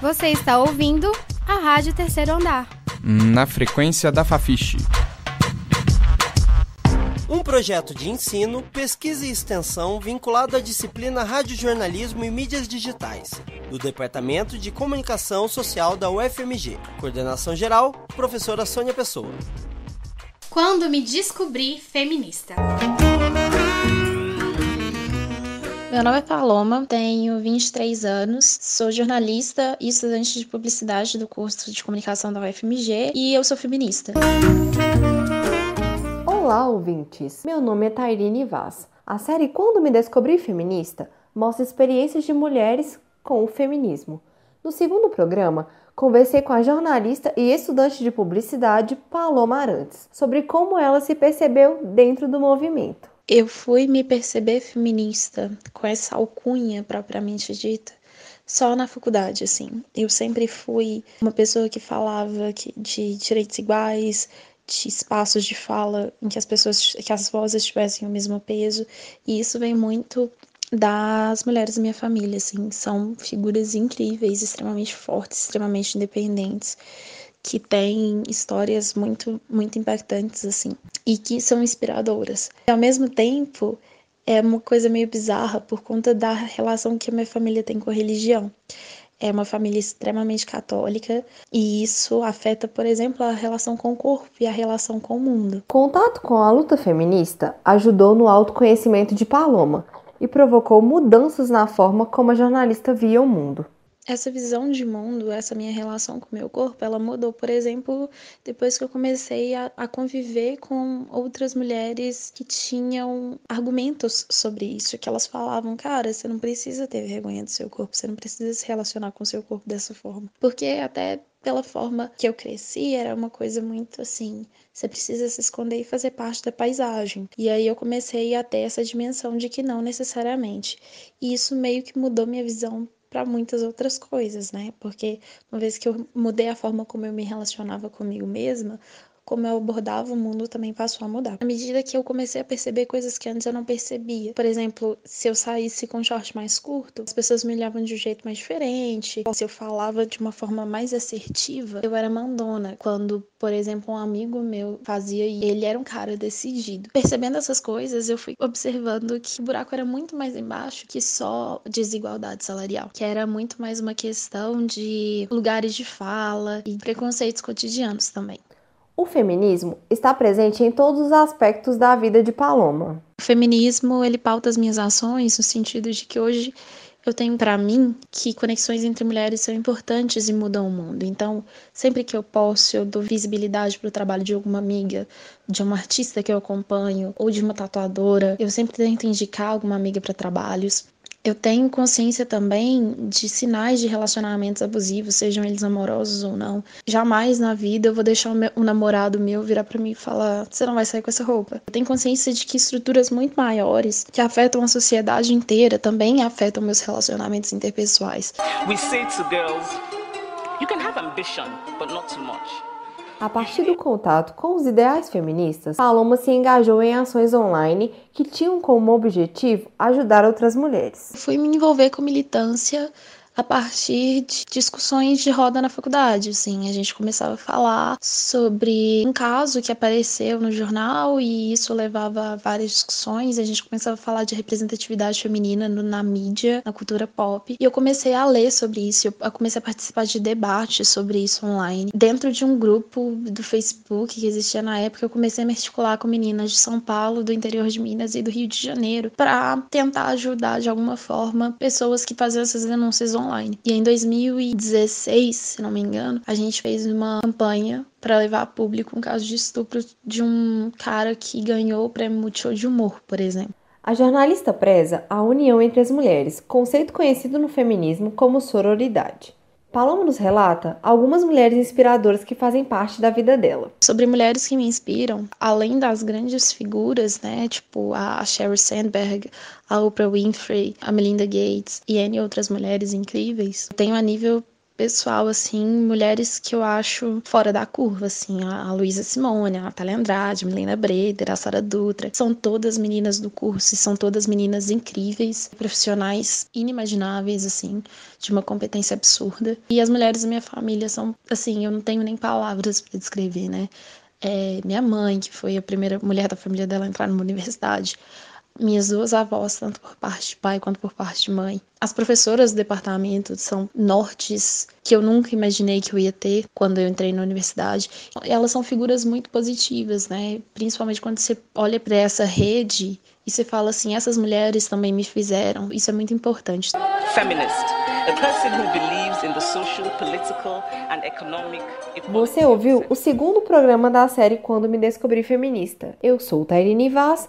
Você está ouvindo a Rádio Terceiro Andar. Na frequência da Fafiche. Um projeto de ensino, pesquisa e extensão vinculado à disciplina Radiojornalismo e Mídias Digitais, do Departamento de Comunicação Social da UFMG. Coordenação geral, professora Sônia Pessoa. Quando me descobri feminista. Meu nome é Paloma, tenho 23 anos, sou jornalista e estudante de publicidade do curso de comunicação da UFMG e eu sou feminista. Olá, ouvintes! Meu nome é Tairine Vaz. A série Quando Me Descobri Feminista mostra experiências de mulheres com o feminismo. No segundo programa, conversei com a jornalista e estudante de publicidade Paloma Arantes sobre como ela se percebeu dentro do movimento. Eu fui me perceber feminista com essa alcunha propriamente dita só na faculdade, assim. Eu sempre fui uma pessoa que falava que, de direitos iguais, de espaços de fala em que as pessoas, que as vozes tivessem o mesmo peso, e isso vem muito das mulheres da minha família, assim, são figuras incríveis, extremamente fortes, extremamente independentes que têm histórias muito, muito impactantes, assim, e que são inspiradoras. E, ao mesmo tempo, é uma coisa meio bizarra por conta da relação que a minha família tem com a religião. É uma família extremamente católica e isso afeta, por exemplo, a relação com o corpo e a relação com o mundo. Contato com a luta feminista ajudou no autoconhecimento de Paloma e provocou mudanças na forma como a jornalista via o mundo essa visão de mundo, essa minha relação com o meu corpo, ela mudou, por exemplo, depois que eu comecei a, a, conviver com outras mulheres que tinham argumentos sobre isso, que elas falavam, cara, você não precisa ter vergonha do seu corpo, você não precisa se relacionar com o seu corpo dessa forma. Porque até pela forma que eu cresci, era uma coisa muito assim, você precisa se esconder e fazer parte da paisagem. E aí eu comecei a ter essa dimensão de que não necessariamente. E isso meio que mudou minha visão para muitas outras coisas, né? Porque uma vez que eu mudei a forma como eu me relacionava comigo mesma, como eu abordava o mundo também passou a mudar. À medida que eu comecei a perceber coisas que antes eu não percebia. Por exemplo, se eu saísse com um short mais curto, as pessoas me olhavam de um jeito mais diferente. Se eu falava de uma forma mais assertiva, eu era mandona. Quando, por exemplo, um amigo meu fazia e ele era um cara decidido. Percebendo essas coisas, eu fui observando que o buraco era muito mais embaixo que só desigualdade salarial, que era muito mais uma questão de lugares de fala e preconceitos cotidianos também. O feminismo está presente em todos os aspectos da vida de Paloma. O feminismo, ele pauta as minhas ações no sentido de que hoje eu tenho para mim que conexões entre mulheres são importantes e mudam o mundo. Então, sempre que eu posso, eu dou visibilidade para o trabalho de alguma amiga, de uma artista que eu acompanho ou de uma tatuadora. Eu sempre tento indicar alguma amiga para trabalhos. Eu tenho consciência também de sinais de relacionamentos abusivos, sejam eles amorosos ou não. Jamais na vida eu vou deixar um namorado meu virar para mim e falar: você não vai sair com essa roupa. Eu tenho consciência de que estruturas muito maiores, que afetam a sociedade inteira, também afetam meus relacionamentos interpessoais. We say to girls, you can have ambition, but not too much. A partir do contato com os ideais feministas, Paloma se engajou em ações online que tinham como objetivo ajudar outras mulheres. Fui me envolver com militância a partir de discussões de roda na faculdade, assim, a gente começava a falar sobre um caso que apareceu no jornal e isso levava a várias discussões, a gente começava a falar de representatividade feminina no, na mídia, na cultura pop, e eu comecei a ler sobre isso, eu comecei a participar de debates sobre isso online. Dentro de um grupo do Facebook que existia na época, eu comecei a me articular com meninas de São Paulo, do interior de Minas e do Rio de Janeiro, para tentar ajudar de alguma forma pessoas que faziam essas denúncias online. E em 2016, se não me engano, a gente fez uma campanha para levar a público um caso de estupro de um cara que ganhou o prêmio Multishow de Humor, por exemplo. A jornalista preza a união entre as mulheres, conceito conhecido no feminismo como sororidade. Paloma nos relata algumas mulheres inspiradoras que fazem parte da vida dela. Sobre mulheres que me inspiram, além das grandes figuras, né, tipo a Sheryl Sandberg, a Oprah Winfrey, a Melinda Gates e N outras mulheres incríveis, tenho a nível pessoal, assim, mulheres que eu acho fora da curva, assim, a Luísa Simone, a Natália Andrade, a Milena Breder, a Sara Dutra, são todas meninas do curso e são todas meninas incríveis, profissionais inimagináveis, assim, de uma competência absurda. E as mulheres da minha família são, assim, eu não tenho nem palavras para descrever, né? É, minha mãe, que foi a primeira mulher da família dela a entrar numa universidade, minhas duas avós, tanto por parte de pai quanto por parte de mãe. As professoras do departamento são nortes que eu nunca imaginei que eu ia ter quando eu entrei na universidade. Elas são figuras muito positivas, né? Principalmente quando você olha para essa rede e você fala assim: essas mulheres também me fizeram. Isso é muito importante. Feminist. A person who believes in the social, political and economic Você ouviu o segundo programa da série Quando Me Descobri Feminista. Eu sou Tairine Vaz